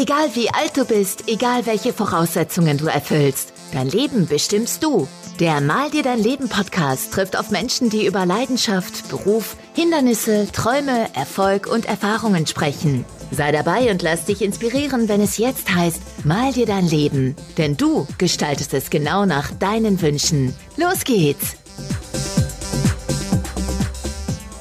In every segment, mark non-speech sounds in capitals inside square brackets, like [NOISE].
Egal wie alt du bist, egal welche Voraussetzungen du erfüllst, dein Leben bestimmst du. Der Mal dir dein Leben Podcast trifft auf Menschen, die über Leidenschaft, Beruf, Hindernisse, Träume, Erfolg und Erfahrungen sprechen. Sei dabei und lass dich inspirieren, wenn es jetzt heißt, mal dir dein Leben. Denn du gestaltest es genau nach deinen Wünschen. Los geht's!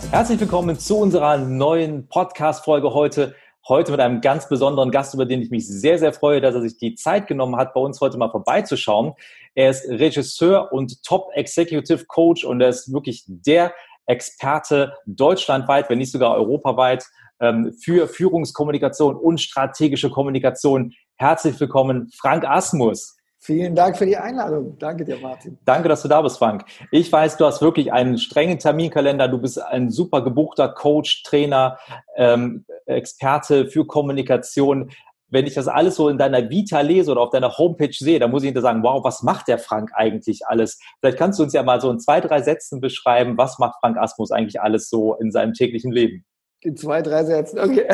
Herzlich willkommen zu unserer neuen Podcast-Folge heute. Heute mit einem ganz besonderen Gast, über den ich mich sehr, sehr freue, dass er sich die Zeit genommen hat, bei uns heute mal vorbeizuschauen. Er ist Regisseur und Top Executive Coach und er ist wirklich der Experte deutschlandweit, wenn nicht sogar europaweit, ähm, für Führungskommunikation und strategische Kommunikation. Herzlich willkommen, Frank Asmus. Vielen Dank für die Einladung. Danke dir, Martin. Danke, dass du da bist, Frank. Ich weiß, du hast wirklich einen strengen Terminkalender. Du bist ein super gebuchter Coach, Trainer, ähm, Experte für Kommunikation. Wenn ich das alles so in deiner Vita lese oder auf deiner Homepage sehe, dann muss ich hinter sagen, wow, was macht der Frank eigentlich alles? Vielleicht kannst du uns ja mal so in zwei, drei Sätzen beschreiben, was macht Frank Asmus eigentlich alles so in seinem täglichen Leben? In zwei, drei Sätzen, okay.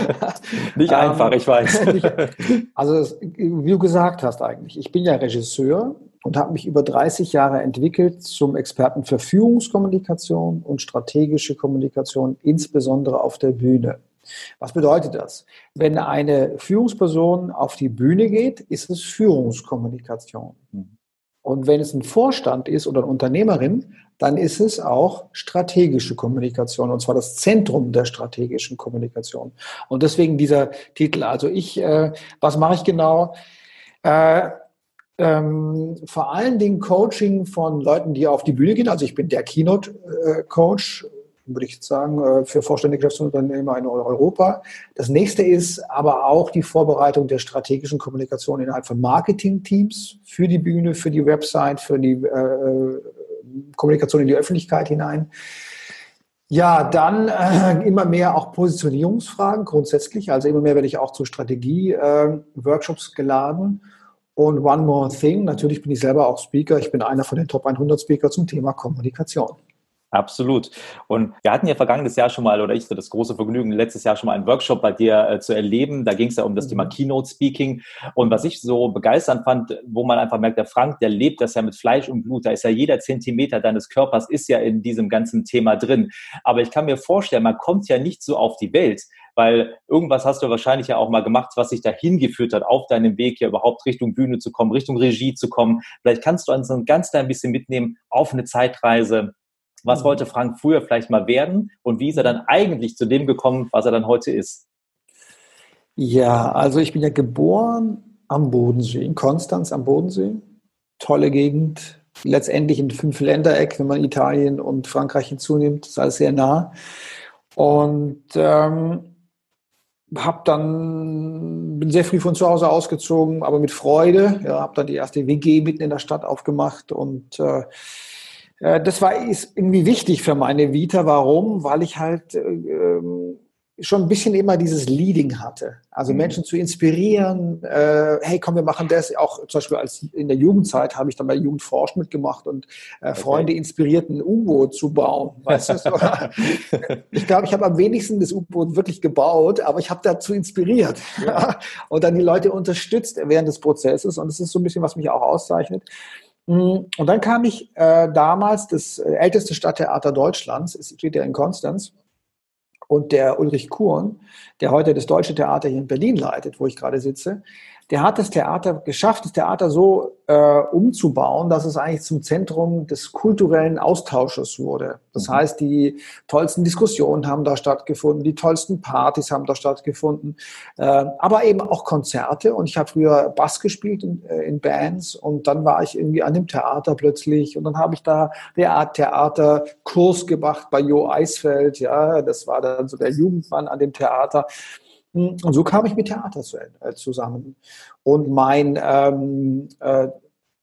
[LAUGHS] nicht einfach, ich weiß. also, wie du gesagt hast eigentlich, ich bin ja Regisseur und habe mich über 30 Jahre entwickelt zum Experten für Führungskommunikation und strategische Kommunikation, insbesondere auf der Bühne. Was bedeutet das? Wenn eine Führungsperson auf die Bühne geht, ist es Führungskommunikation. Mhm. Und wenn es ein Vorstand ist oder eine Unternehmerin, dann ist es auch strategische Kommunikation und zwar das Zentrum der strategischen Kommunikation. Und deswegen dieser Titel. Also ich, äh, was mache ich genau? Äh, ähm, vor allen Dingen Coaching von Leuten, die auf die Bühne gehen. Also ich bin der Keynote-Coach, würde ich sagen, äh, für vorständige Geschäftsunternehmer in Europa. Das nächste ist aber auch die Vorbereitung der strategischen Kommunikation innerhalb von Marketing-Teams für die Bühne, für die Website, für die äh, Kommunikation in die Öffentlichkeit hinein. Ja, dann äh, immer mehr auch Positionierungsfragen grundsätzlich. Also immer mehr werde ich auch zu Strategie-Workshops äh, geladen. Und one more thing, natürlich bin ich selber auch Speaker. Ich bin einer von den Top 100 Speaker zum Thema Kommunikation. Absolut. Und wir hatten ja vergangenes Jahr schon mal, oder ich so das große Vergnügen, letztes Jahr schon mal einen Workshop bei dir äh, zu erleben. Da ging es ja um das mhm. Thema Keynote Speaking. Und was ich so begeisternd fand, wo man einfach merkt, der Frank, der lebt das ja mit Fleisch und Blut. Da ist ja jeder Zentimeter deines Körpers ist ja in diesem ganzen Thema drin. Aber ich kann mir vorstellen, man kommt ja nicht so auf die Welt, weil irgendwas hast du wahrscheinlich ja auch mal gemacht, was dich dahin geführt hat, auf deinem Weg hier überhaupt Richtung Bühne zu kommen, Richtung Regie zu kommen. Vielleicht kannst du uns ein ganz klein bisschen mitnehmen auf eine Zeitreise was mhm. wollte Frank früher vielleicht mal werden und wie ist er dann eigentlich zu dem gekommen, was er dann heute ist? Ja, also ich bin ja geboren am Bodensee, in Konstanz am Bodensee. Tolle Gegend, letztendlich in fünf Ländereck, wenn man Italien und Frankreich hinzunimmt, ist alles sehr nah. Und ähm, habe dann bin sehr früh von zu Hause ausgezogen, aber mit Freude. Ja, habe dann die erste WG mitten in der Stadt aufgemacht und äh, das war ist irgendwie wichtig für meine Vita. Warum? Weil ich halt äh, schon ein bisschen immer dieses Leading hatte. Also mhm. Menschen zu inspirieren, äh, hey, komm, wir machen das. Auch zum Beispiel als in der Jugendzeit habe ich dann bei Jugendforsch mitgemacht und äh, okay. Freunde inspiriert, ein U-Boot zu bauen. Weißt du? So? [LAUGHS] ich glaube, ich habe am wenigsten das U-Boot wirklich gebaut, aber ich habe dazu inspiriert ja. [LAUGHS] und dann die Leute unterstützt während des Prozesses. Und das ist so ein bisschen, was mich auch auszeichnet. Mm, und dann kam ich äh, damals, das äh, älteste Stadttheater Deutschlands, es steht ja in Konstanz, und der Ulrich Kuhn, der heute das Deutsche Theater hier in Berlin leitet, wo ich gerade sitze, der hat das Theater geschafft, das Theater so äh, umzubauen, dass es eigentlich zum Zentrum des kulturellen Austausches wurde. Das mhm. heißt, die tollsten Diskussionen haben da stattgefunden, die tollsten Partys haben da stattgefunden, äh, aber eben auch Konzerte. Und ich habe früher Bass gespielt in, äh, in, Bands und dann war ich irgendwie an dem Theater plötzlich und dann habe ich da der Art Theaterkurs gemacht bei Jo Eisfeld. Ja, das war dann so der Jugendmann an dem Theater. Und so kam ich mit Theater äh, zusammen. Und mein ähm, äh,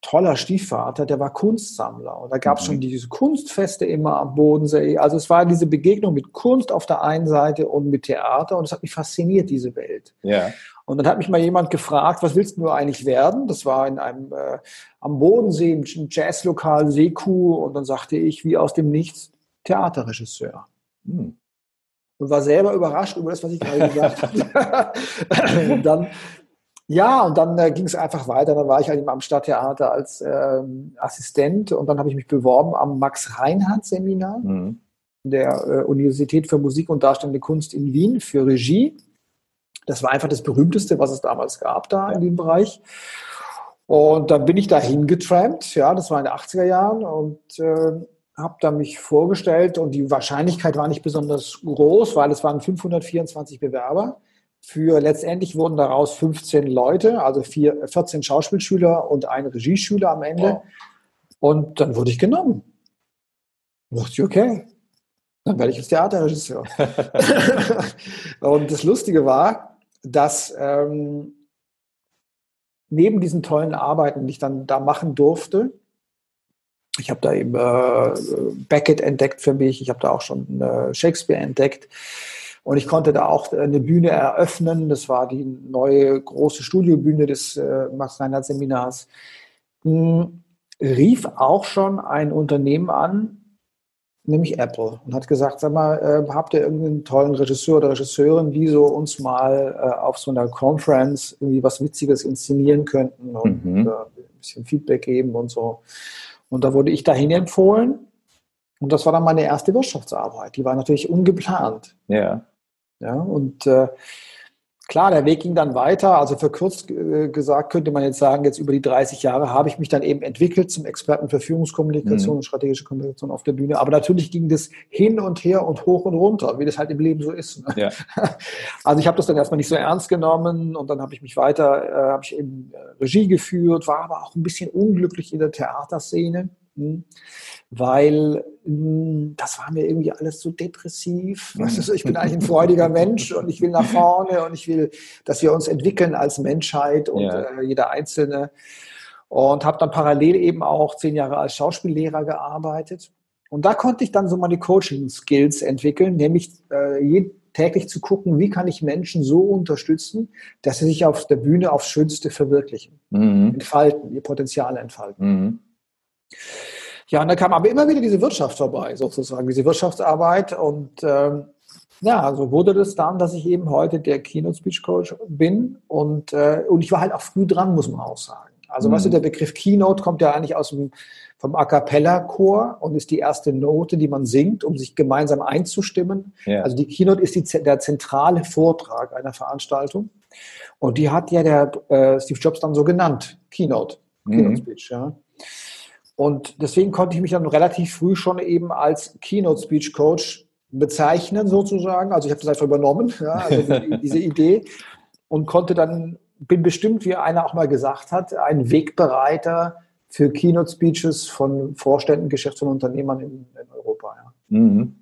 toller Stiefvater, der war Kunstsammler. Und da gab es mhm. schon diese Kunstfeste immer am Bodensee. Also es war diese Begegnung mit Kunst auf der einen Seite und mit Theater. Und es hat mich fasziniert, diese Welt. Ja. Und dann hat mich mal jemand gefragt, was willst du eigentlich werden? Das war in einem äh, am Bodensee im Jazzlokal Seekuh. Und dann sagte ich, wie aus dem Nichts, Theaterregisseur. Hm. Und war selber überrascht über das, was ich gerade gesagt [LAUGHS] habe. [LAUGHS] und dann, ja, und dann äh, ging es einfach weiter. Dann war ich halt am Stadttheater als ähm, Assistent und dann habe ich mich beworben am Max-Reinhardt-Seminar mhm. der äh, Universität für Musik und Darstellende Kunst in Wien für Regie. Das war einfach das berühmteste, was es damals gab da in dem Bereich. Und dann bin ich da hingetrampt, ja, das war in den 80er Jahren und äh, habe da mich vorgestellt und die Wahrscheinlichkeit war nicht besonders groß, weil es waren 524 Bewerber. Für letztendlich wurden daraus 15 Leute, also vier, 14 Schauspielschüler und ein Regieschüler am Ende. Wow. Und dann wurde ich genommen. Und dachte ich, okay, dann werde ich jetzt Theaterregisseur. [LAUGHS] und das Lustige war, dass ähm, neben diesen tollen Arbeiten, die ich dann da machen durfte, ich habe da eben äh, Beckett entdeckt für mich, ich habe da auch schon äh, Shakespeare entdeckt und ich konnte da auch eine Bühne eröffnen. Das war die neue große Studiobühne des äh, Max Reinhardt Seminars. Hm, rief auch schon ein Unternehmen an, nämlich Apple, und hat gesagt, sag mal, äh, habt ihr irgendeinen tollen Regisseur oder Regisseurin, die so uns mal äh, auf so einer Conference irgendwie was Witziges inszenieren könnten und mhm. äh, ein bisschen Feedback geben und so. Und da wurde ich dahin empfohlen. Und das war dann meine erste Wirtschaftsarbeit. Die war natürlich ungeplant. Ja. Ja, und äh, Klar, der Weg ging dann weiter. Also verkürzt äh, gesagt könnte man jetzt sagen, jetzt über die 30 Jahre habe ich mich dann eben entwickelt zum Experten für Führungskommunikation mhm. und strategische Kommunikation auf der Bühne. Aber natürlich ging das hin und her und hoch und runter, wie das halt im Leben so ist. Ne? Ja. [LAUGHS] Also ich habe das dann erstmal nicht so ernst genommen und dann habe ich mich weiter, äh, habe ich eben äh, Regie geführt, war aber auch ein bisschen unglücklich in der Theaterszene weil hm, das war mir irgendwie alles so depressiv. [LAUGHS] Also ich bin eigentlich ein freudiger Mensch und ich will nach vorne und ich will, dass wir uns entwickeln als Menschheit und ja. äh, jeder Einzelne. Und habe dann parallel eben auch zehn Jahre als Schauspiellehrer gearbeitet. Und da konnte ich dann so meine Coaching-Skills entwickeln, nämlich äh, täglich zu gucken, wie kann ich Menschen so unterstützen, dass sie sich auf der Bühne aufs Schönste verwirklichen, mhm. entfalten, ihr Potenzial entfalten. Mhm. Ja, und da kam aber immer wieder diese Wirtschaft vorbei, sozusagen, diese Wirtschaftsarbeit. Und ähm, ja, so wurde das dann, dass ich eben heute der Keynote Speech Coach bin. Und, äh, und ich war halt auch früh dran, muss man auch sagen. Also, mhm. weißt du, der Begriff Keynote kommt ja eigentlich aus dem, vom A Cappella-Chor und ist die erste Note, die man singt, um sich gemeinsam einzustimmen. Ja. Also die Keynote ist die, der zentrale Vortrag einer Veranstaltung. Und die hat ja der äh, Steve Jobs dann so genannt, Keynote, Keynote mhm. Speech, ja. Und deswegen konnte ich mich dann relativ früh schon eben als Keynote Speech Coach bezeichnen sozusagen. Also ich habe das einfach übernommen, [LAUGHS] ja, also die, diese Idee und konnte dann, bin bestimmt, wie einer auch mal gesagt hat, ein Wegbereiter für Keynote Speeches von Vorständen, Geschäftsführern, Unternehmern in, in Europa. Ja. Mhm.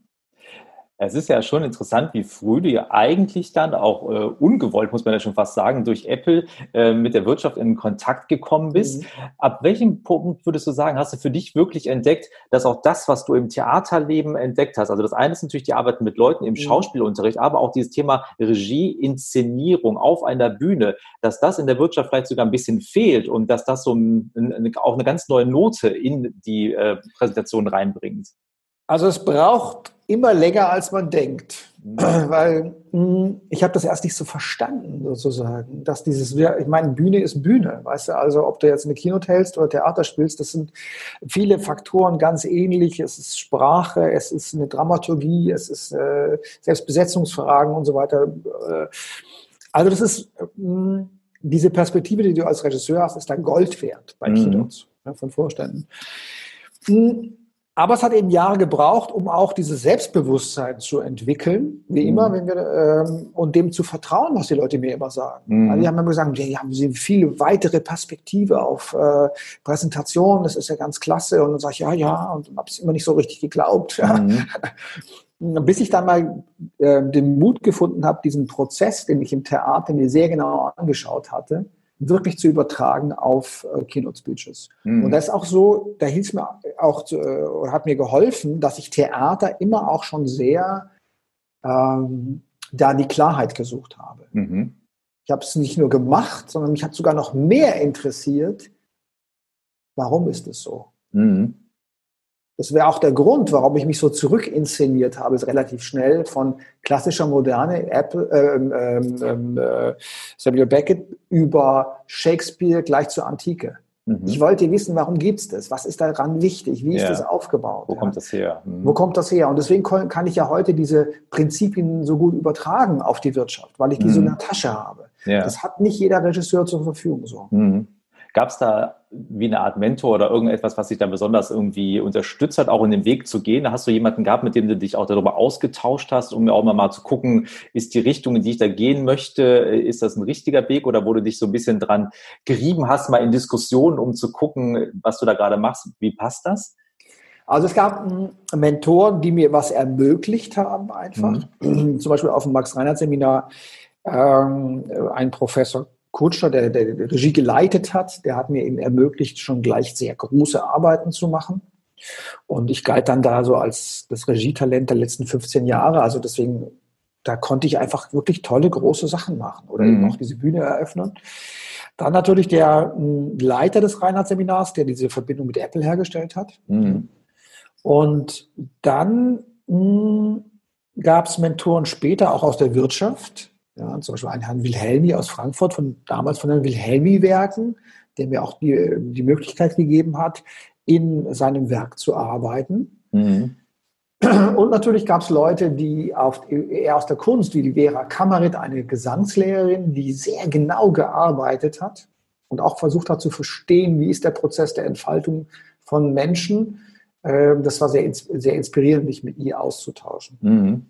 Es ist ja schon interessant, wie früh du ja eigentlich dann auch äh, ungewollt, muss man ja schon fast sagen, durch Apple äh, mit der Wirtschaft in Kontakt gekommen bist. Mhm. Ab welchem Punkt würdest du sagen, hast du für dich wirklich entdeckt, dass auch das, was du im Theaterleben entdeckt hast, also das eine ist natürlich die Arbeit mit Leuten im mhm. Schauspielunterricht, aber auch dieses Thema Regie, Inszenierung auf einer Bühne, dass das in der Wirtschaft vielleicht sogar ein bisschen fehlt und dass das so ein, ein, auch eine ganz neue Note in die äh, Präsentation reinbringt? Also es braucht immer länger, als man denkt. [CLEARS THROAT] Weil hm, ich habe das erst nicht so verstanden, sozusagen, dass dieses, ich meine, Bühne ist Bühne, weißt du, also ob du jetzt eine Keynote hältst oder Theater spielst, das sind viele Faktoren ganz ähnlich. Es ist Sprache, es ist eine Dramaturgie, es ist äh, Selbstbesetzungsfragen und so weiter. Äh, also das ist hm, diese Perspektive, die du als Regisseur hast, ist dann Gold wert bei mhm. Keynotes ja, von Vorständen. Aber es hat eben Jahre gebraucht, um auch dieses Selbstbewusstsein zu entwickeln, wie mhm. immer, wenn wir ähm, und dem zu vertrauen, was die Leute mir immer sagen. Mhm. Also die haben immer gesagt, ja, haben sie viele weitere Perspektive auf äh, Präsentation, das ist ja ganz klasse. Und dann sage ich, ja, ja, und habe es immer nicht so richtig geglaubt. Ja. Mhm. [LAUGHS] Bis ich dann mal äh, den Mut gefunden habe, diesen Prozess, den ich im Theater mir sehr genau angeschaut hatte, wirklich zu übertragen auf äh, Keynote Speeches. Mhm. Und das ist auch so, da hilft mir auch, zu, äh, hat mir geholfen, dass ich Theater immer auch schon sehr ähm, da die Klarheit gesucht habe. Mhm. Ich habe es nicht nur gemacht, sondern mich hat sogar noch mehr interessiert, warum ist es so? Mhm. Das wäre auch der Grund, warum ich mich so zurückinszeniert habe, ist relativ schnell von klassischer Moderne, Apple, ähm, ähm, ähm äh, Samuel Beckett über Shakespeare gleich zur Antike. Mhm. Ich wollte wissen, warum gibt es das? Was ist daran wichtig? Wie ist ja. das aufgebaut? Wo ja? kommt das her? Mhm. Wo kommt das her? Und deswegen kann ich ja heute diese Prinzipien so gut übertragen auf die Wirtschaft, weil ich die mhm. so in der Tasche habe. Ja. Das hat nicht jeder Regisseur zur Verfügung so. Mhm. Gab es da wie eine Art Mentor oder irgendetwas, was dich da besonders irgendwie unterstützt hat, auch in den Weg zu gehen? Hast du jemanden gehabt, mit dem du dich auch darüber ausgetauscht hast, um mir auch mal zu gucken, ist die Richtung, in die ich da gehen möchte, ist das ein richtiger Weg oder wo du dich so ein bisschen dran gerieben hast, mal in Diskussionen, um zu gucken, was du da gerade machst? Wie passt das? Also es gab Mentoren, die mir was ermöglicht haben einfach. Mhm. Zum Beispiel auf dem Max-Reinhardt-Seminar ähm, ein Professor Kutscher, der, der die Regie geleitet hat, der hat mir eben ermöglicht, schon gleich sehr große Arbeiten zu machen. Und ich galt dann da so als das Regietalent der letzten 15 Jahre. Also deswegen, da konnte ich einfach wirklich tolle, große Sachen machen oder mhm. eben auch diese Bühne eröffnen. Dann natürlich der hm, Leiter des Reinhardt-Seminars, der diese Verbindung mit Apple hergestellt hat. Mhm. Und dann hm, gab es Mentoren später auch aus der Wirtschaft, ja, zum Beispiel einen Herrn Wilhelmi aus Frankfurt, von, damals von den Wilhelmi-Werken, der mir auch die, die Möglichkeit gegeben hat, in seinem Werk zu arbeiten. Mhm. Und natürlich gab es Leute, die auf, eher aus der Kunst, wie die Vera Kammerit, eine Gesangslehrerin, die sehr genau gearbeitet hat und auch versucht hat zu verstehen, wie ist der Prozess der Entfaltung von Menschen. Ähm, das war sehr, sehr inspirierend, mich mit ihr auszutauschen. Mhm.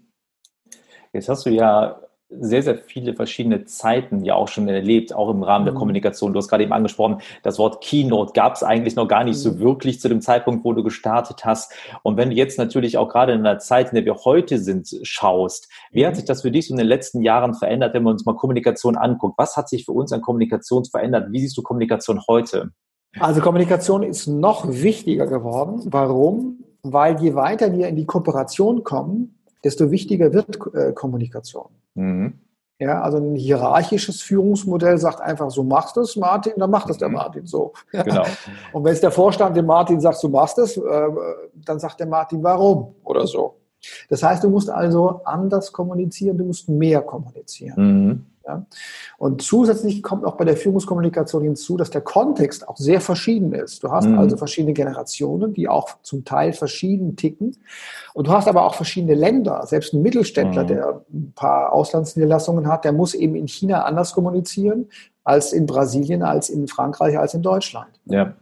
Jetzt hast du ja sehr, sehr viele verschiedene Zeiten ja auch schon erlebt, auch im Rahmen der mhm. Kommunikation. Du hast gerade eben angesprochen, das Wort Keynote gab es eigentlich noch gar nicht so mhm. wirklich zu dem Zeitpunkt, wo du gestartet hast. Und wenn du jetzt natürlich auch gerade in der Zeit, in der wir heute sind, schaust, wie hat mhm. sich das für dich so in den letzten Jahren verändert, wenn man uns mal Kommunikation anguckt? Was hat sich für uns an Kommunikation verändert? Wie siehst du Kommunikation heute? Also Kommunikation ist noch wichtiger geworden. Warum? Weil je weiter wir in die Kooperation kommen, desto wichtiger wird äh, Kommunikation. Mhm. Ja, also ein hierarchisches Führungsmodell sagt einfach, so machst du es, Martin, dann macht es der mhm. Martin so. [LAUGHS] Genau. Und wenn es der Vorstand dem Martin sagt, so machst es, äh, dann sagt der Martin, warum oder so. Das heißt, du musst also anders kommunizieren, du musst mehr kommunizieren. Mhm. Ja? Und zusätzlich kommt auch bei der Führungskommunikation hinzu, dass der Kontext auch sehr verschieden ist. Du hast mhm. also verschiedene Generationen, die auch zum Teil verschieden ticken. Und du hast aber auch verschiedene Länder. Selbst ein Mittelständler, mhm. der ein paar Auslandsniederlassungen hat, der muss eben in China anders kommunizieren als in Brasilien, als in Frankreich, als in Deutschland. Ja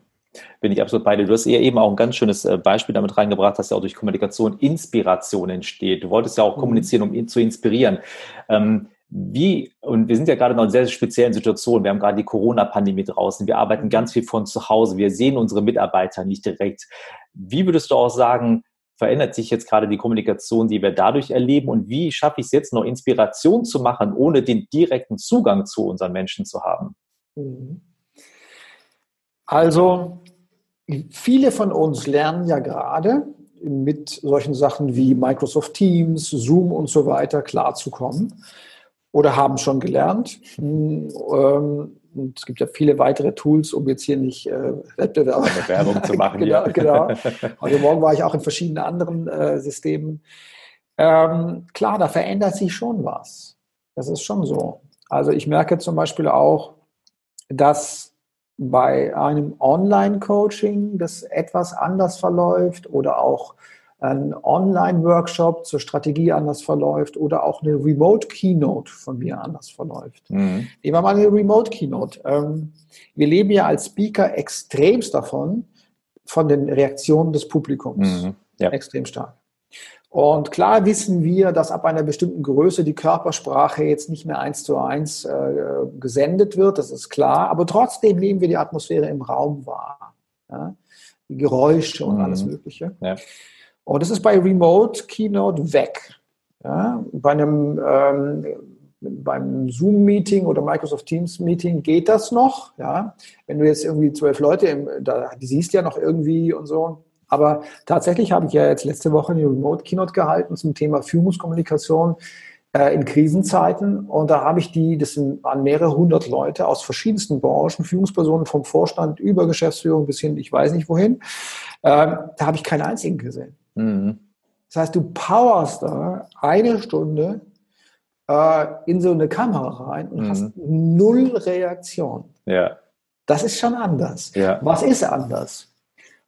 bin ich absolut bei dir. Du hast ja eben auch ein ganz schönes äh, Beispiel damit reingebracht, dass ja auch durch Kommunikation Inspiration entsteht. Du wolltest ja auch mhm. kommunizieren, um zu inspirieren. Ähm, wie, und wir sind ja gerade noch in sehr speziellen Situationen. Wir haben gerade die Corona-Pandemie draußen. Wir arbeiten ganz viel von zu Hause. Wir sehen unsere Mitarbeiter nicht direkt. Wie würdest du auch sagen, verändert sich jetzt gerade die Kommunikation, die wir dadurch erleben? Und wie schaffe ich es jetzt noch, Inspiration zu machen, ohne den direkten Zugang zu unseren Menschen zu haben? Mhm. Also, viele von uns lernen ja gerade mit solchen Sachen wie Microsoft Teams, Zoom und so weiter klarzukommen oder haben schon gelernt. Hm, ähm, und es gibt ja viele weitere Tools, um jetzt hier nicht äh, Wettbewerb Werbung zu machen. [LAUGHS] genau, genau. [LAUGHS] Heute Morgen war ich auch in verschiedenen anderen äh, Systemen. Ähm, klar, da verändert sich schon was. Das ist schon so. Also ich merke zum Beispiel auch, dass bei einem Online-Coaching das etwas anders verläuft oder auch ein Online-Workshop zur Strategie anders verläuft oder auch eine Remote-Keynote von mir anders verläuft. Mhm. Nehmen wir mal eine Remote-Keynote. Ähm, wir leben ja als Speaker extremst davon, von den Reaktionen des Publikums. Mhm. Ja. Extrem stark. Und klar wissen wir, dass ab einer bestimmten Größe die Körpersprache jetzt nicht mehr eins zu eins äh, gesendet wird, das ist klar, aber trotzdem nehmen wir die Atmosphäre im Raum wahr. Ja? Die Geräusche und mhm. alles Mögliche. Ja. Und das ist bei Remote Keynote weg. Ja, bei einem ähm, beim Zoom-Meeting oder Microsoft Teams-Meeting geht das noch. Ja, wenn du jetzt irgendwie zwölf Leute, im, da, die siehst ja noch irgendwie und so. Aber tatsächlich habe ich ja jetzt letzte Woche eine Remote-Keynote gehalten zum Thema Führungskommunikation. äh, in Krisenzeiten. Und da habe ich die, das sind, waren mehrere hundert Leute aus verschiedensten Branchen, Führungspersonen vom Vorstand über Geschäftsführung bis hin, ich weiß nicht wohin. Ähm, da habe ich keinen einzigen gesehen. Mhm. Das heißt, du powerst da eine Stunde äh, in so eine Kamera rein und mhm. hast null Reaktion. Ja. Das ist schon anders. Ja. Was ist anders?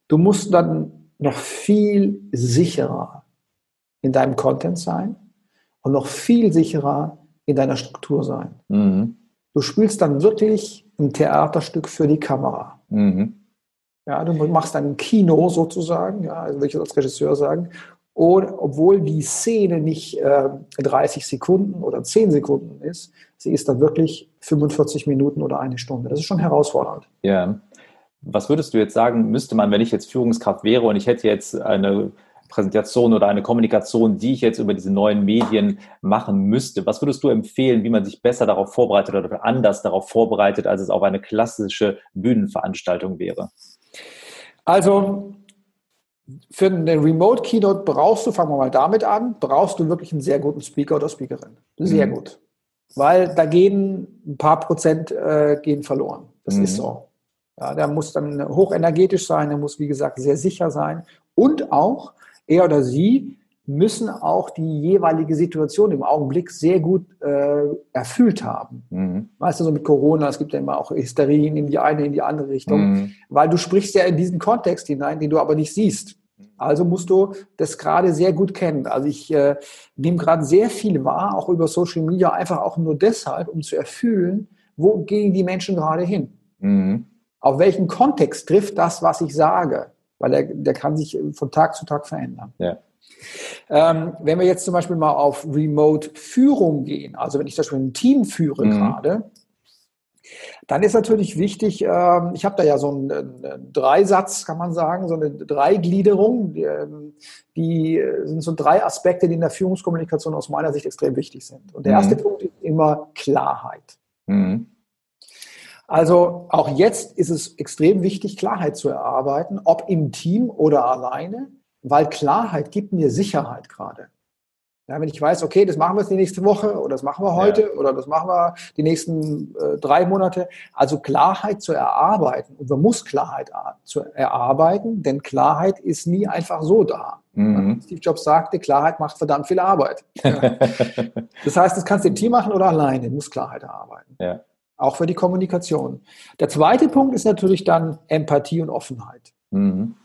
Du musst dann noch viel sicherer in deinem Content sein und noch viel sicherer in deiner Struktur sein. Mhm. Du spielst dann wirklich ein Theaterstück für die Kamera. Mhm. Ja, du machst ein Kino sozusagen, ja, also würde ich als Regisseur sagen, und obwohl die Szene nicht äh, 30 Sekunden oder 10 Sekunden ist, sie ist dann wirklich 45 Minuten oder eine Stunde. Das ist schon herausfordernd. Ja. Was würdest du jetzt sagen, müsste man, wenn ich jetzt Führungskraft wäre und ich hätte jetzt eine Präsentation oder eine Kommunikation, die ich jetzt über diese neuen Medien machen müsste, was würdest du empfehlen, wie man sich besser darauf vorbereitet oder anders darauf vorbereitet, als es auf eine klassische Bühnenveranstaltung wäre? Also für eine Remote Keynote brauchst du, fangen wir mal damit an, brauchst du wirklich einen sehr guten Speaker oder Speakerin. Sehr mhm. gut. Weil da gehen ein paar Prozent äh, gehen verloren. Das mhm. ist so. Ja, der muss dann hochenergetisch sein, der muss, wie gesagt, sehr sicher sein. Und auch, er oder sie müssen auch die jeweilige Situation im Augenblick sehr gut äh, erfüllt haben. Mhm. Weißt du, so mit Corona, es gibt ja immer auch Hysterien in die eine, in die andere Richtung, mhm. weil du sprichst ja in diesen Kontext hinein, den du aber nicht siehst. Also musst du das gerade sehr gut kennen. Also ich äh, nehme gerade sehr viel wahr, auch über Social Media, einfach auch nur deshalb, um zu erfüllen, wo gehen die Menschen gerade hin. Mhm. Auf welchen Kontext trifft das, was ich sage? Weil der, der kann sich von Tag zu Tag verändern. Ja. Ähm, wenn wir jetzt zum Beispiel mal auf Remote-Führung gehen, also wenn ich zum Beispiel ein Team führe mhm. gerade, dann ist natürlich wichtig, äh, ich habe da ja so einen, einen, Dreisatz, kann man sagen, so eine Dreigliederung. Die, ähm, die, sind so drei Aspekte, die in der Führungskommunikation aus meiner Sicht extrem wichtig sind. Und der erste mhm. Punkt ist immer Klarheit. Mhm. Also auch jetzt ist es extrem wichtig, Klarheit zu erarbeiten, ob im Team oder alleine, weil Klarheit gibt mir Sicherheit gerade. Ja, wenn ich weiß, okay, das machen wir jetzt die nächste Woche oder das machen wir heute ja. oder das machen wir die nächsten äh, drei Monate. Also Klarheit zu erarbeiten. Und man muss Klarheit zu erarbeiten, denn Klarheit ist nie einfach so da. Mhm. Steve Jobs sagte, Klarheit macht verdammt viel Arbeit. Ja. [LAUGHS] das heißt, das kannst du im Team machen oder alleine, du musst Klarheit erarbeiten. Ja. Auch für die Kommunikation. Der zweite Punkt ist natürlich dann Empathie und Offenheit. Mhm.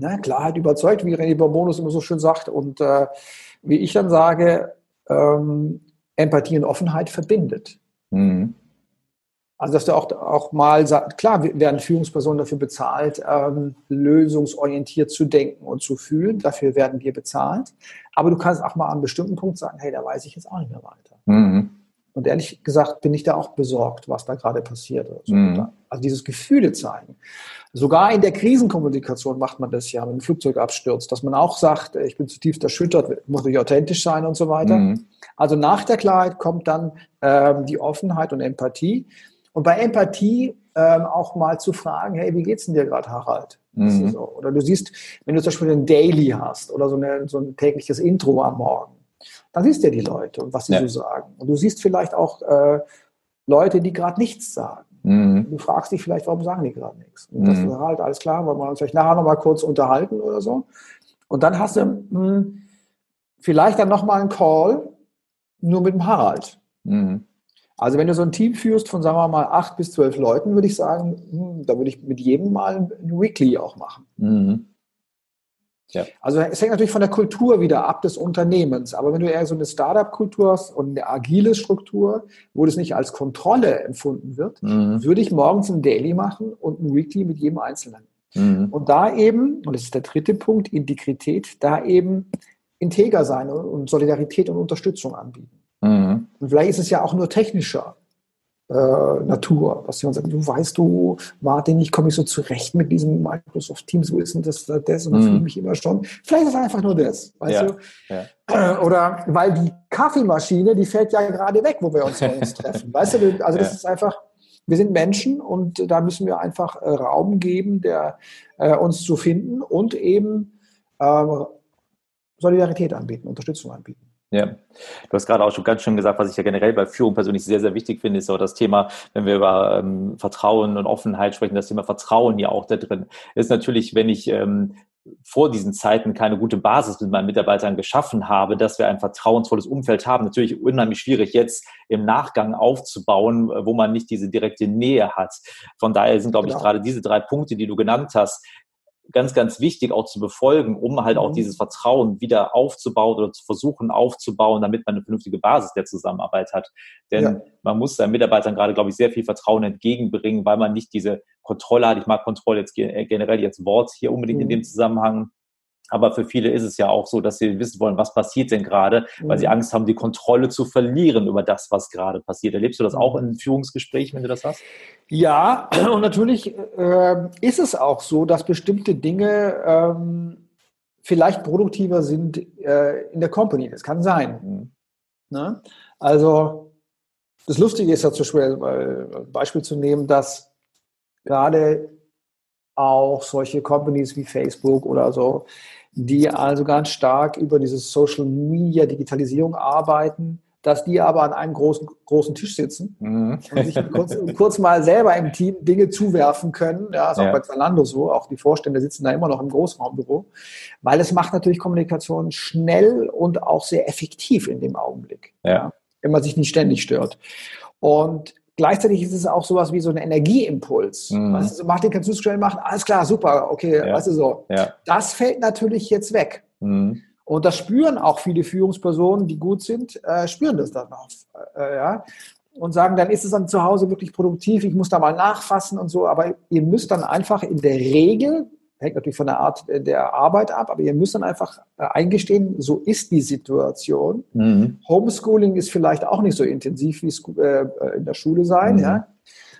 Na, Klarheit überzeugt, wie René Bonus immer so schön sagt. Und äh, wie ich dann sage, ähm, Empathie und Offenheit verbindet. Mhm. Also, dass du auch, auch mal sagst, klar werden Führungspersonen dafür bezahlt, ähm, lösungsorientiert zu denken und zu fühlen. Dafür werden wir bezahlt. Aber du kannst auch mal an einem bestimmten Punkt sagen, hey, da weiß ich jetzt auch nicht mehr weiter. Mhm. Und ehrlich gesagt bin ich da auch besorgt, was da gerade passiert. So. Mhm. Also dieses Gefühle zeigen. Sogar in der Krisenkommunikation macht man das ja, wenn ein Flugzeug abstürzt, dass man auch sagt, ich bin zutiefst erschüttert, muss ich authentisch sein und so weiter. Mhm. Also nach der Klarheit kommt dann ähm, die Offenheit und Empathie. Und bei Empathie ähm, auch mal zu fragen, hey, wie geht's denn dir gerade, Harald? Mhm. So. Oder du siehst, wenn du zum Beispiel ein Daily hast oder so, eine, so ein tägliches Intro am Morgen, dann siehst du ja die Leute und was sie ja. so sagen. Und du siehst vielleicht auch äh, Leute, die gerade nichts sagen. Mhm. Du fragst dich vielleicht, warum sagen die gerade nichts? Und das mhm. ist halt alles klar, wollen wir uns vielleicht nachher nochmal kurz unterhalten oder so. Und dann hast du mh, hm, vielleicht dann nochmal einen Call nur mit dem Harald. Mhm. Also wenn du so ein Team führst von, sagen wir mal, acht bis zwölf Leuten, würde ich sagen, mh, hm, da würde ich mit jedem mal ein Weekly auch machen. Mhm. Ja. Also es hängt natürlich von der Kultur wieder ab des Unternehmens. Aber wenn du eher so eine Startup-Kultur hast und eine agile Struktur, wo das nicht als Kontrolle empfunden wird, mhm. würde ich morgens ein Daily machen und ein Weekly mit jedem Einzelnen. Mhm. Und da eben, und das ist der dritte Punkt, Integrität, da eben integer sein und Solidarität und Unterstützung anbieten. Mhm. Und vielleicht ist es ja auch nur technischer äh, Natur, was jemand sagt, du weißt du, Martin, ich komme nicht so zurecht mit diesem Microsoft Teams, wo ist denn das, das und das mhm. mich immer schon. Vielleicht ist es einfach nur das, weißt ja. du? Ja. Äh, oder weil die Kaffeemaschine, die fällt ja gerade weg, wo wir uns morgens treffen. Weißt du, also das ja. ist einfach, wir sind Menschen und da müssen wir einfach äh, Raum geben, der äh, uns zu finden und eben äh, Solidarität anbieten, Unterstützung anbieten. Ja, du hast gerade auch schon ganz schön gesagt, was ich ja generell bei Führung persönlich sehr, sehr wichtig finde, ist auch das Thema, wenn wir über ähm, Vertrauen und Offenheit sprechen, das Thema Vertrauen ja auch da drin ist natürlich, wenn ich ähm, vor diesen Zeiten keine gute Basis mit meinen Mitarbeitern geschaffen habe, dass wir ein vertrauensvolles Umfeld haben. Natürlich unheimlich schwierig jetzt im Nachgang aufzubauen, wo man nicht diese direkte Nähe hat. Von daher sind, glaube genau. ich, gerade diese drei Punkte, die du genannt hast, ganz, ganz wichtig auch zu befolgen, um halt auch mhm. dieses Vertrauen wieder aufzubauen oder zu versuchen aufzubauen, damit man eine vernünftige Basis der Zusammenarbeit hat. Denn ja. man muss seinen Mitarbeitern gerade, glaube ich, sehr viel Vertrauen entgegenbringen, weil man nicht diese Kontrolle hat. Ich mag Kontrolle jetzt generell jetzt Wort hier unbedingt mhm. in dem Zusammenhang aber für viele ist es ja auch so, dass sie wissen wollen, was passiert denn gerade, mhm. weil sie mhm. Angst haben, die Kontrolle zu verlieren über das, was gerade passiert. Erlebst du das auch in Führungsgesprächen, wenn du das hast? Ja, [CLEARS THROAT] und natürlich äh, ist es auch so, dass bestimmte Dinge ähm, vielleicht produktiver sind äh, in der Company. Das kann sein. Mhm. Ne? Also das Lustige ist ja zum Beispiel, äh, Beispiel zu nehmen, dass gerade auch solche Companies wie Facebook oder so die also ganz stark über diese Social Media Digitalisierung arbeiten, dass die aber an einem großen, großen Tisch sitzen mhm. und sich kurz, kurz, mal selber im Team Dinge zuwerfen können. Ja, ist auch ja. bei Zalando so. Auch die Vorstände sitzen da immer noch im Großraumbüro, weil es macht natürlich Kommunikation schnell und auch sehr effektiv in dem Augenblick. Ja. ja wenn man sich nicht ständig stört. Und Gleichzeitig ist es auch sowas wie so ein Energieimpuls. Mhm. Weißt du, so, Martin, kannst du es schnell machen? Alles klar, super, okay, ja. weißt du so. Ja. Das fällt natürlich jetzt weg. Mhm. Und das spüren auch viele Führungspersonen, die gut sind, äh, spüren das dann auch. Äh, ja? Und sagen, dann ist es dann zu Hause wirklich produktiv, ich muss da mal nachfassen und so. Aber ihr müsst dann einfach in der Regel hängt natürlich von der Art der Arbeit ab, aber ihr müsst dann einfach äh, eingestehen, so ist die Situation. Mhm. Homeschooling ist vielleicht auch nicht so intensiv, wie es äh, in der Schule sein, mhm. ja.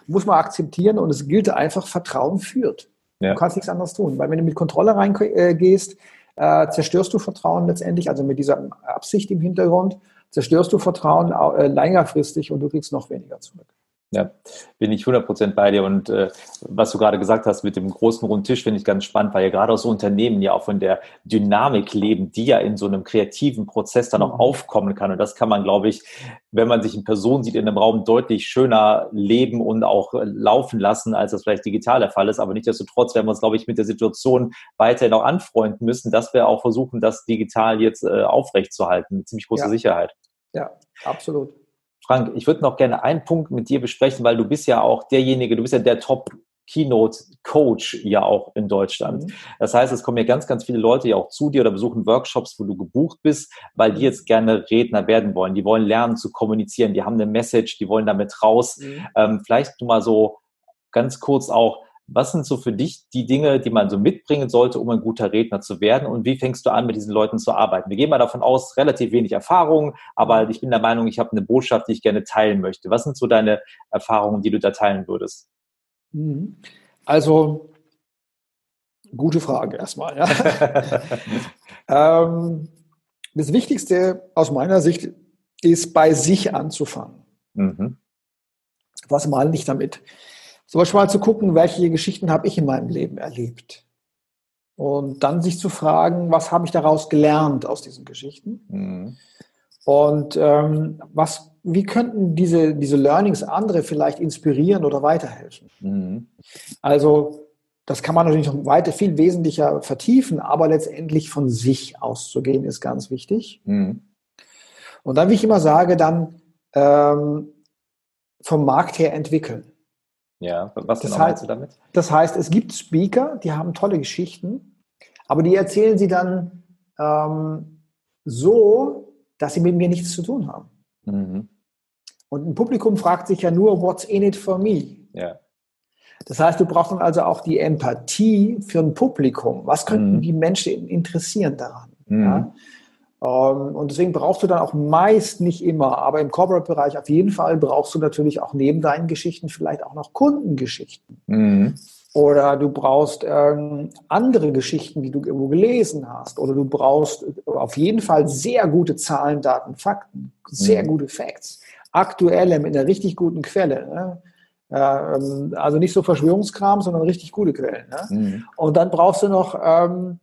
Muss man akzeptieren und es gilt einfach, Vertrauen führt. Ja. Du kannst nichts anderes tun, weil wenn du mit Kontrolle reingehst, äh, zerstörst du Vertrauen letztendlich, also mit dieser Absicht im Hintergrund, zerstörst du Vertrauen längerfristig und du kriegst noch weniger zurück. Ja, bin ich 100% bei dir. Und äh, was du gerade gesagt hast mit dem großen runden Tisch, finde ich ganz spannend, weil ja gerade auch so Unternehmen ja auch von der Dynamik leben, die ja in so einem kreativen Prozess dann auch mhm. aufkommen kann. Und das kann man, glaube ich, wenn man sich in Person sieht, in einem Raum deutlich schöner leben und auch äh, laufen lassen, als das vielleicht digital der Fall ist. Aber nichtsdestotrotz werden wir uns, glaube ich, mit der Situation weiterhin auch anfreunden müssen, dass wir auch versuchen, das digital jetzt äh, aufrechtzuerhalten, mit ziemlich großer ja. Sicherheit. Ja, absolut. Frank, ich würde noch gerne einen Punkt mit dir besprechen, weil du bist ja auch derjenige, du bist ja der Top Keynote Coach ja auch in Deutschland. Mhm. Das heißt, es kommen ja ganz, ganz viele Leute ja auch zu dir oder besuchen Workshops, wo du gebucht bist, weil die mhm. jetzt gerne Redner werden wollen. Die wollen lernen zu kommunizieren, die haben eine Message, die wollen damit raus. Mhm. Ähm, vielleicht du mal so ganz kurz auch, was sind so für dich die Dinge, die man so mitbringen sollte, um ein guter Redner zu werden? Und wie fängst du an, mit diesen Leuten zu arbeiten? Wir gehen mal davon aus, relativ wenig Erfahrung, aber ich bin der Meinung, ich habe eine Botschaft, die ich gerne teilen möchte. Was sind so deine Erfahrungen, die du da teilen würdest? Mhm. Also, gute Frage erstmal. Ja. [LAUGHS] ähm, das Wichtigste aus meiner Sicht ist, bei sich anzufangen. Mhm. Was meine ich damit? Zum Beispiel mal zu gucken, welche Geschichten habe ich in meinem Leben erlebt. Und dann sich zu fragen, was habe ich daraus gelernt aus diesen Geschichten? Mhm. Und ähm, was, wie könnten diese, diese Learnings andere vielleicht inspirieren oder weiterhelfen? Mhm. Also das kann man natürlich noch weiter viel wesentlicher vertiefen, aber letztendlich von sich auszugehen ist ganz wichtig. Mhm. Und dann, wie ich immer sage, dann ähm, vom Markt her entwickeln. Ja, was das genau heißt, du damit? Das heißt, es gibt Speaker, die haben tolle Geschichten, aber die erzählen sie dann ähm, so, dass sie mit mir nichts zu tun haben. Mhm. Und ein Publikum fragt sich ja nur, what's in it for me? Ja. Das heißt, du brauchst dann also auch die Empathie für ein Publikum. Was könnten mhm. die Menschen interessieren daran? Mhm. Ja? Ähm, und deswegen brauchst du dann auch meist nicht immer, aber im Corporate-Bereich auf jeden Fall brauchst du natürlich auch neben deinen Geschichten vielleicht auch noch Kundengeschichten. Mhm. Oder du brauchst ähm, andere Geschichten, die du irgendwo gelesen hast. Oder du brauchst auf jeden Fall sehr gute Zahlen, Daten, Fakten, sehr mhm. gute Facts. Aktuelle mit einer richtig guten Quelle. Ne? Ähm, also nicht so Verschwörungskram, sondern richtig gute Quellen. Ne? Mhm. Und dann brauchst du noch ähm,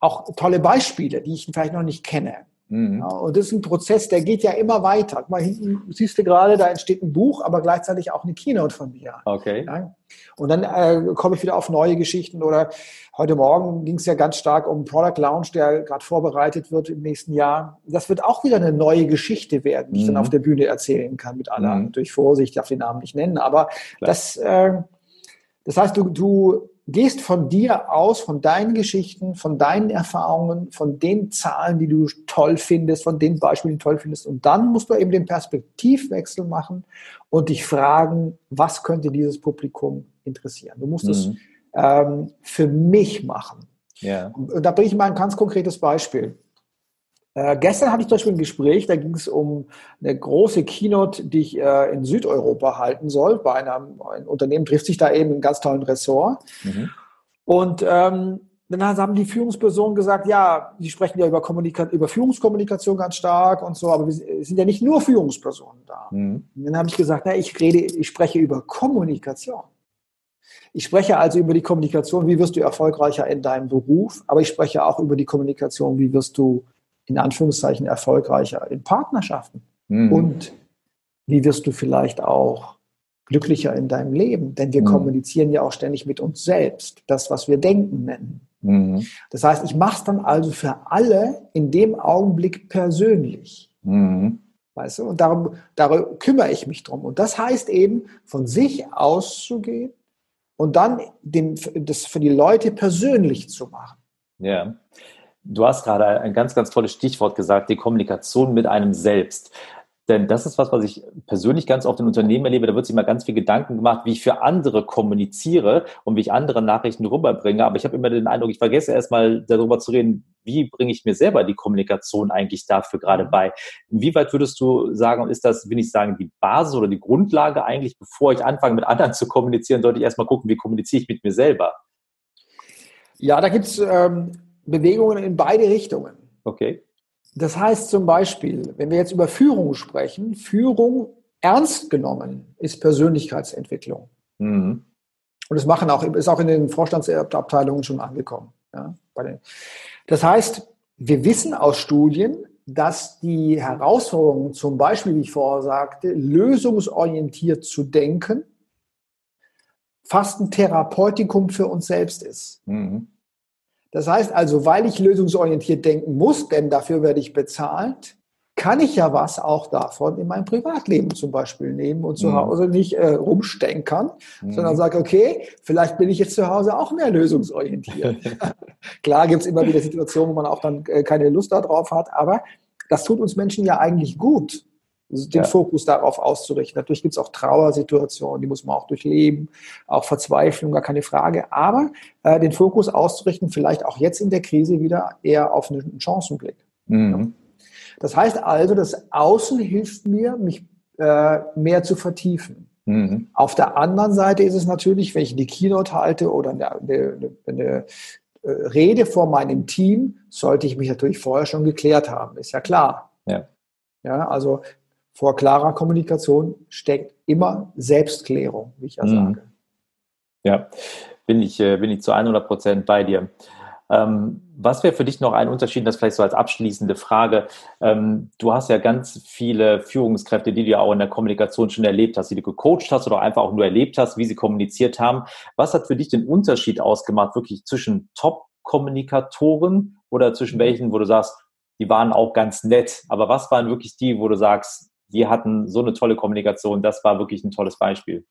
auch tolle Beispiele, die ich vielleicht noch nicht kenne. Mhm. Ja, und das ist ein Prozess, der geht ja immer weiter. Mal hinten siehst du gerade, da entsteht ein Buch, aber gleichzeitig auch eine Keynote von mir. Okay. Ja? Und dann äh, komme ich wieder auf neue Geschichten oder heute Morgen ging es ja ganz stark um Product Launch, der gerade vorbereitet wird im nächsten Jahr. Das wird auch wieder eine neue Geschichte werden, die ich dann mhm. auf der Bühne erzählen kann mit aller mhm. durch Vorsicht, ich darf den Namen nicht nennen, aber das, äh, das heißt, du, du gehst von dir aus, von deinen Geschichten, von deinen Erfahrungen, von den Zahlen, die du toll findest, von den Beispielen, die du toll findest. Und dann musst du eben den Perspektivwechsel machen und dich fragen, was könnte dieses Publikum interessieren. Du musst mhm. es ähm, für mich machen. Ja. Und da bringe ich mal ein ganz konkretes Beispiel. Äh, gestern hatte ich zum Beispiel ein Gespräch, da ging es um eine große Keynote, die ich äh, in Südeuropa halten soll. Bei einem, ein Unternehmen trifft sich da eben einen ganz tollen Ressort. Mhm. Und ähm, dann haben die Führungspersonen gesagt, ja, sie sprechen ja über, Kommunika über Führungskommunikation ganz stark und so, aber wir sind ja nicht nur Führungspersonen da. Mhm. Dann habe ich gesagt, na, ich rede, ich spreche über Kommunikation. Ich spreche also über die Kommunikation, wie wirst du erfolgreicher in deinem Beruf, aber ich spreche auch über die Kommunikation, wie wirst du in Anführungszeichen erfolgreicher in Partnerschaften? Mhm. Und wie wirst du vielleicht auch glücklicher in deinem Leben? Denn wir mhm. kommunizieren ja auch ständig mit uns selbst, das, was wir denken nennen. Mhm. Das heißt, ich mache es dann also für alle in dem Augenblick persönlich. Mhm. Weißt du? Und darum, darum kümmere ich mich drum. Und das heißt eben, von sich auszugehen und dann den, das für die Leute persönlich zu machen. Ja. Du hast gerade ein ganz, ganz tolles Stichwort gesagt, die Kommunikation mit einem selbst. Denn das ist was, was ich persönlich ganz oft in Unternehmen erlebe. Da wird sich mal ganz viel Gedanken gemacht, wie ich für andere kommuniziere und wie ich andere Nachrichten rüberbringe. Aber ich habe immer den Eindruck, ich vergesse erstmal darüber zu reden, wie bringe ich mir selber die Kommunikation eigentlich dafür gerade mhm. bei. Inwieweit würdest du sagen, ist das, will ich sagen, die Basis oder die Grundlage eigentlich, bevor ich anfange, mit anderen zu kommunizieren, sollte ich erstmal gucken, wie kommuniziere ich mit mir selber? Ja, da gibt es ähm, Bewegungen in beide Richtungen. Okay. Das heißt zum Beispiel, wenn wir jetzt über Führung sprechen, Führung ernst genommen ist Persönlichkeitsentwicklung. Mhm. Und das machen auch, ist auch in den Vorstandsabteilungen schon angekommen. Ja, das heißt, wir wissen aus Studien, dass die Herausforderungen, zum Beispiel, wie ich vorher sagte, lösungsorientiert zu denken, fast ein Therapeutikum für uns selbst ist. Mhm. Das heißt also, weil ich lösungsorientiert denken muss, denn dafür werde ich bezahlt, kann ich ja was auch davon in mein Privatleben zum Beispiel nehmen und zu mhm. Hause nicht äh, rumstenkern, mhm. sondern sage, okay, vielleicht bin ich jetzt zu Hause auch mehr lösungsorientiert. [LAUGHS] Klar gibt es immer wieder Situationen, wo man auch dann äh, keine Lust darauf hat, aber das tut uns Menschen ja eigentlich gut den ja. Fokus darauf auszurichten. Natürlich gibt es auch Trauersituationen, die muss man auch durchleben, auch Verzweiflung, gar keine Frage. Aber äh, den Fokus auszurichten, vielleicht auch jetzt in der Krise wieder eher auf einen Chancenblick. Mhm. Das heißt also, das Außen hilft mir, mich äh, mehr zu vertiefen. Mhm. Auf der anderen Seite ist es natürlich, wenn ich die Keynote halte oder eine, eine, eine äh, Rede vor meinem Team, sollte ich mich natürlich vorher schon geklärt haben, ist ja klar. Ja. Ja, also vor klarer Kommunikation steckt immer Selbstklärung, wie ich ja mhm. sage. Ja, bin ich, äh, bin ich zu 100 Prozent bei dir. Ähm, was wäre für dich noch ein Unterschied, das vielleicht so als abschließende Frage? Ähm, du hast ja ganz viele Führungskräfte, die du ja auch in der Kommunikation schon erlebt hast, die du gecoacht hast oder einfach auch nur erlebt hast, wie sie kommuniziert haben. Was hat für dich den Unterschied ausgemacht, wirklich zwischen Top-Kommunikatoren oder zwischen welchen, wo du sagst, die waren auch ganz nett, aber was waren wirklich die, wo du sagst, die hatten so eine tolle Kommunikation. Das war wirklich ein tolles Beispiel.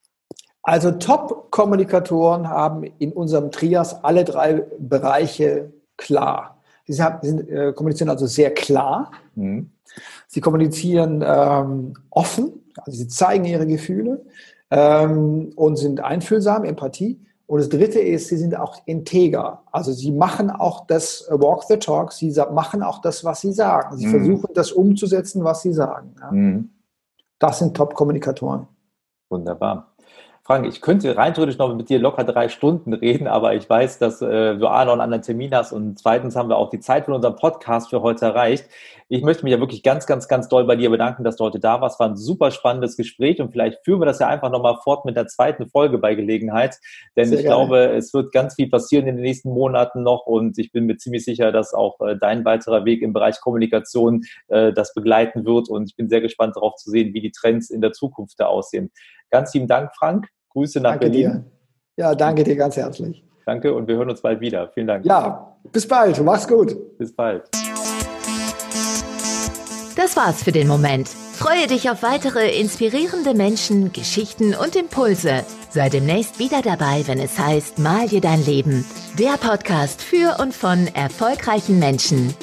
Also Top-Kommunikatoren haben in unserem Trias alle drei Bereiche klar. Sie, haben, sie äh, kommunizieren also sehr klar. Mhm. Sie kommunizieren ähm, offen, also sie zeigen ihre Gefühle ähm, und sind einfühlsam, Empathie. Und das Dritte ist, sie sind auch integer. Also sie machen auch das äh, Walk the Talk, sie machen auch das, was sie sagen. Sie mhm. versuchen das umzusetzen, was sie sagen. Ja. Mhm. Das sind Top-Kommunikatoren. Wunderbar. Frank, ich könnte rein theoretisch noch mit dir locker drei Stunden reden, aber ich weiß, dass äh, du A, noch einen anderen Termin hast und zweitens haben wir auch die Zeit von unserem Podcast für heute erreicht. Ich möchte mich ja wirklich ganz, ganz, ganz doll bei dir bedanken, dass du heute da warst. War ein super spannendes Gespräch und vielleicht führen wir das ja einfach nochmal fort mit der zweiten Folge bei Gelegenheit, denn Sehr ich gerne. glaube, es wird ganz viel passieren in den nächsten Monaten noch und ich bin mir ziemlich sicher, dass auch äh, dein weiterer Weg im Bereich Kommunikation äh, das begleiten wird und ich bin sehr gespannt darauf zu sehen, wie die Trends in der Zukunft da aussehen. Ganz lieben Dank, Frank. Grüße nach danke Berlin. Dir. Ja, danke dir ganz herzlich. Danke und wir hören uns bald wieder. Vielen Dank. Ja, bis bald. Mach's gut. Bis bald. Das war's für den Moment. Freue dich auf weitere inspirierende Menschen, Geschichten und Impulse. Sei demnächst wieder dabei, wenn es heißt Mal dir dein Leben. Der Podcast für und von erfolgreichen Menschen.